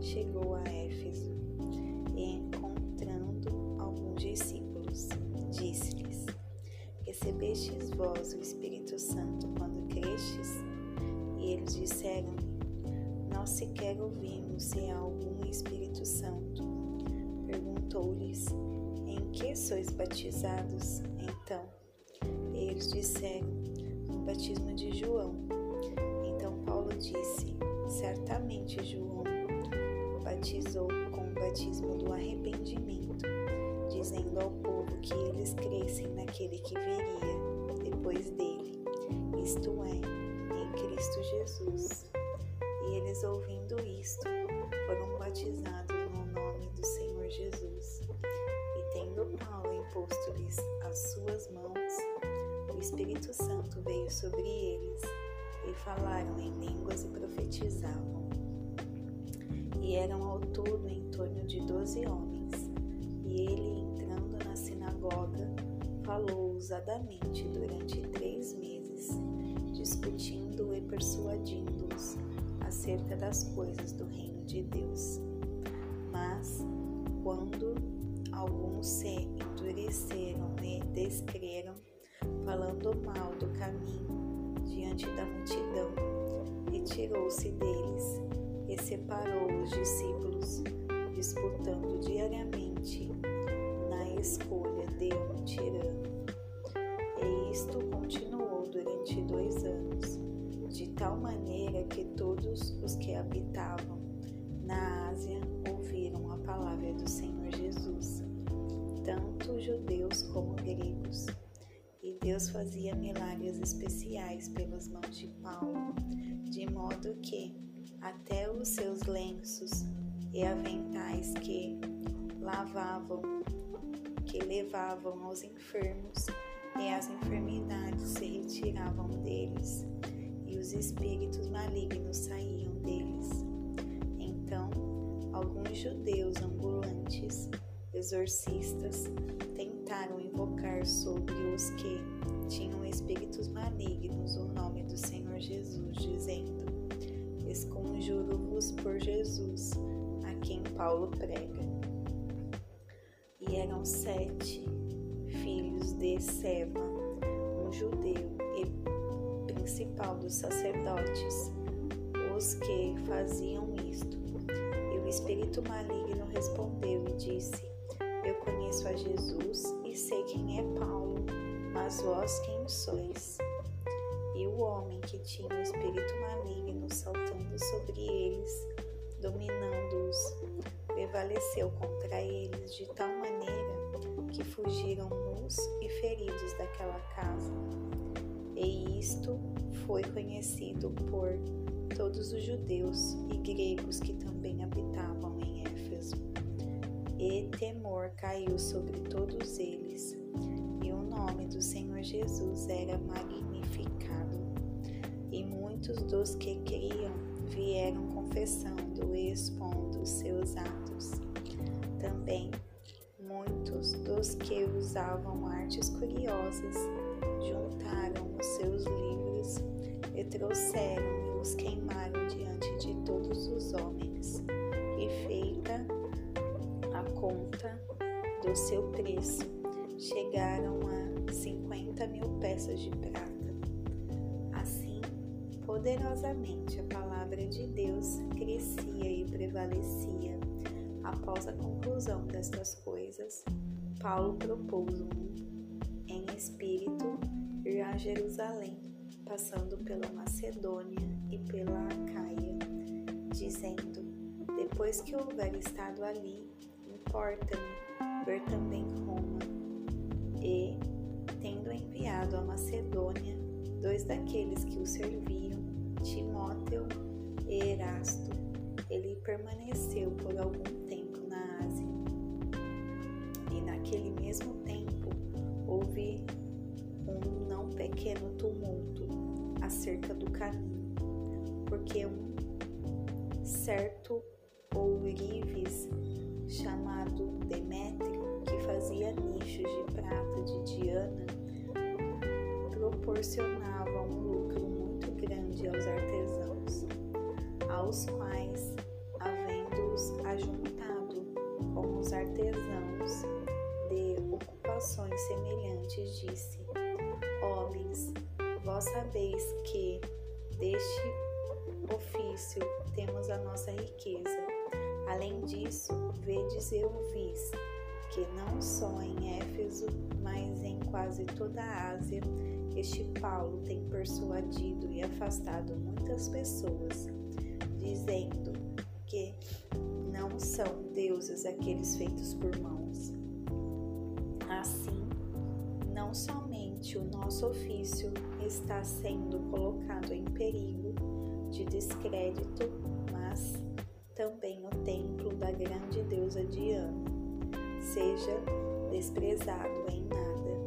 chegou a Éfeso e, encontrando alguns discípulos, disse-lhes: Recebestes vós o Espírito Santo quando crestes? E eles disseram-lhe: Nós sequer ouvimos se há algum Espírito Santo. Perguntou-lhes: Em que sois batizados? Então, eles disseram: No batismo de João. Então Paulo disse: Certamente João batizou com o batismo do arrependimento, dizendo ao povo que eles crescem naquele que viria depois dele, isto é, em Cristo Jesus. E eles, ouvindo isto, foram batizados no nome do Senhor Jesus. E tendo Paulo imposto-lhes as suas mãos, o Espírito Santo veio sobre eles, e falaram em línguas e profetizavam. E eram ao todo em torno de doze homens. E ele, entrando na sinagoga, falou ousadamente durante três meses, discutindo e persuadindo-os acerca das coisas do reino de Deus. Mas, quando alguns se endureceram e descreram, falando mal do caminho diante da multidão, retirou-se deles e separou os discípulos, disputando diariamente na escolha de um tirano. E isto continuou durante dois anos, de tal maneira que todos os que habitavam na Ásia ouviram a palavra do Senhor Jesus, tanto judeus como gregos. Deus fazia milagres especiais pelas mãos de Paulo, de modo que até os seus lenços e aventais que lavavam, que levavam aos enfermos e as enfermidades se retiravam deles, e os espíritos malignos saíam deles. Então, alguns judeus ambulantes, exorcistas, tentaram invocar sobre os que tinham espíritos malignos o nome do Senhor Jesus, dizendo: Esconjuro-vos por Jesus, a quem Paulo prega. E eram sete filhos de Seva, um judeu e principal dos sacerdotes, os que faziam isto. E o espírito maligno respondeu e disse: Eu conheço a Jesus e sei quem é Paulo, mas vós quem sois? E o homem que tinha o espírito maligno saltando sobre eles, dominando-os, prevaleceu contra eles de tal maneira que fugiram nus e feridos daquela casa. E isto foi conhecido por todos os judeus e gregos que também habitavam em. E temor caiu sobre todos eles, e o nome do Senhor Jesus era magnificado. E muitos dos que criam vieram confessando e expondo seus atos. Também muitos dos que usavam artes curiosas juntaram os seus livros e trouxeram e conta do seu preço, chegaram a cinquenta mil peças de prata. Assim, poderosamente a palavra de Deus crescia e prevalecia. Após a conclusão destas coisas, Paulo propôs um, em espírito ir a Jerusalém, passando pela Macedônia e pela Acaia, dizendo: Depois que houver estado ali, importa-me ver também Roma. E, tendo enviado a Macedônia dois daqueles que o serviam, Timóteo e Erasto, ele permaneceu por algum tempo na Ásia. E naquele mesmo tempo houve um não pequeno tumulto acerca do caminho, porque um certo ourives chamado Demétrio, que fazia nichos de prata de Diana, proporcionava um lucro muito grande aos artesãos, aos quais ajuntado com os artesãos de ocupações semelhantes, disse: Homens, vós sabeis que deste ofício temos a nossa riqueza. Além disso, vedes e ouvis que não só em Éfeso, mas em quase toda a Ásia, este Paulo tem persuadido e afastado muitas pessoas, dizendo que não são deuses aqueles feitos por mãos. Assim, não somente o nosso ofício está sendo colocado em perigo de descrédito, mas também seja desprezado em nada,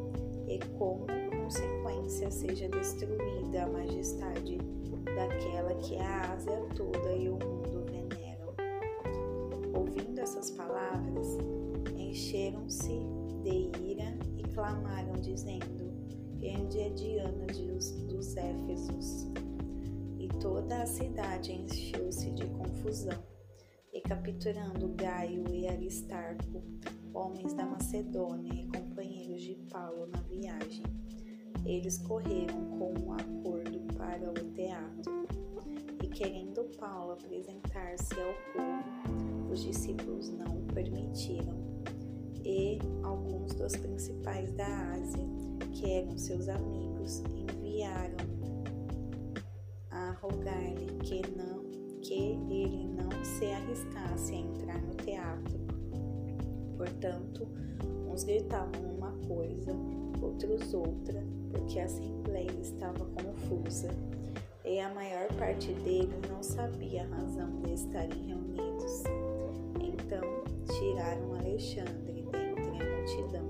e como consequência seja destruída a majestade daquela que a Ásia toda e o mundo veneram. Ouvindo essas palavras, encheram-se de ira e clamaram, dizendo: Grande é Diana dos Éfesos. E toda a cidade encheu-se de confusão. E capturando Gaio e Aristarco, homens da Macedônia e companheiros de Paulo na viagem, eles correram com um acordo para o teatro. E querendo Paulo apresentar-se ao povo, os discípulos não o permitiram. E alguns dos principais da Ásia, que eram seus amigos, enviaram a rogar-lhe que não que ele não se arriscasse a entrar no teatro. Portanto, uns gritavam uma coisa, outros outra, porque a assembleia estava confusa e a maior parte deles não sabia a razão de estarem reunidos. Então tiraram Alexandre dentre a multidão,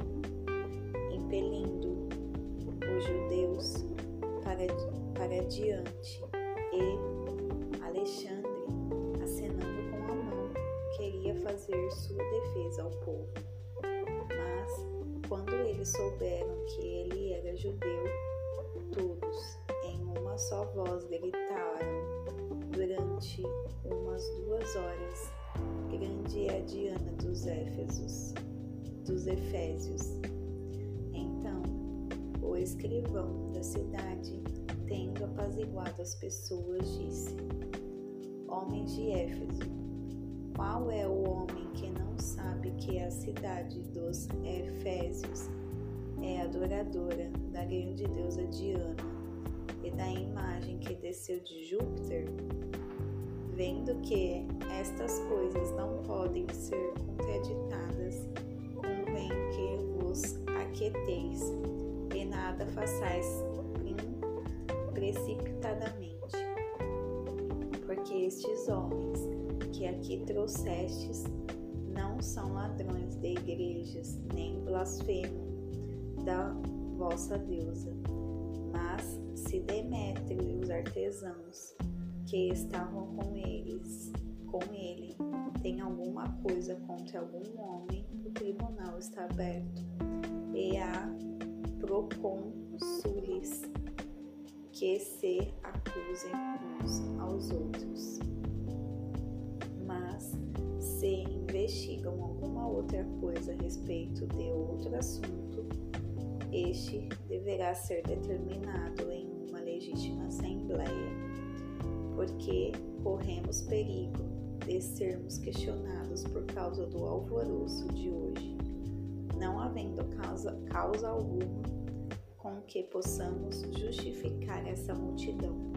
impelindo os judeus para, para diante, e queria fazer sua defesa ao povo. Mas, quando eles souberam que ele era judeu, todos, em uma só voz, gritaram durante umas duas horas: Grande é a Diana dos Éfesos, dos Efésios. Então, o escrivão da cidade, tendo apaziguado as pessoas, disse: Homens de Éfeso, qual é o homem que não sabe que a cidade dos Efésios é adoradora da grande deusa Diana e da imagem que desceu de Júpiter? Vendo que estas coisas não podem ser contraditadas, convém que vos aquieteis e nada façais precipitadamente. Porque estes homens que aqui trouxestes não são ladrões de igrejas, nem blasfemam da vossa deusa, mas se Demétrio e os artesãos que estavam com eles, com ele, têm alguma coisa contra algum homem, o tribunal está aberto e há procônsules que se acusem uns aos outros. Mas se investigam alguma outra coisa a respeito de outro assunto, este deverá ser determinado em uma legítima assembleia, porque corremos perigo de sermos questionados por causa do alvoroço de hoje, não havendo causa, causa alguma com que possamos justificar essa multidão.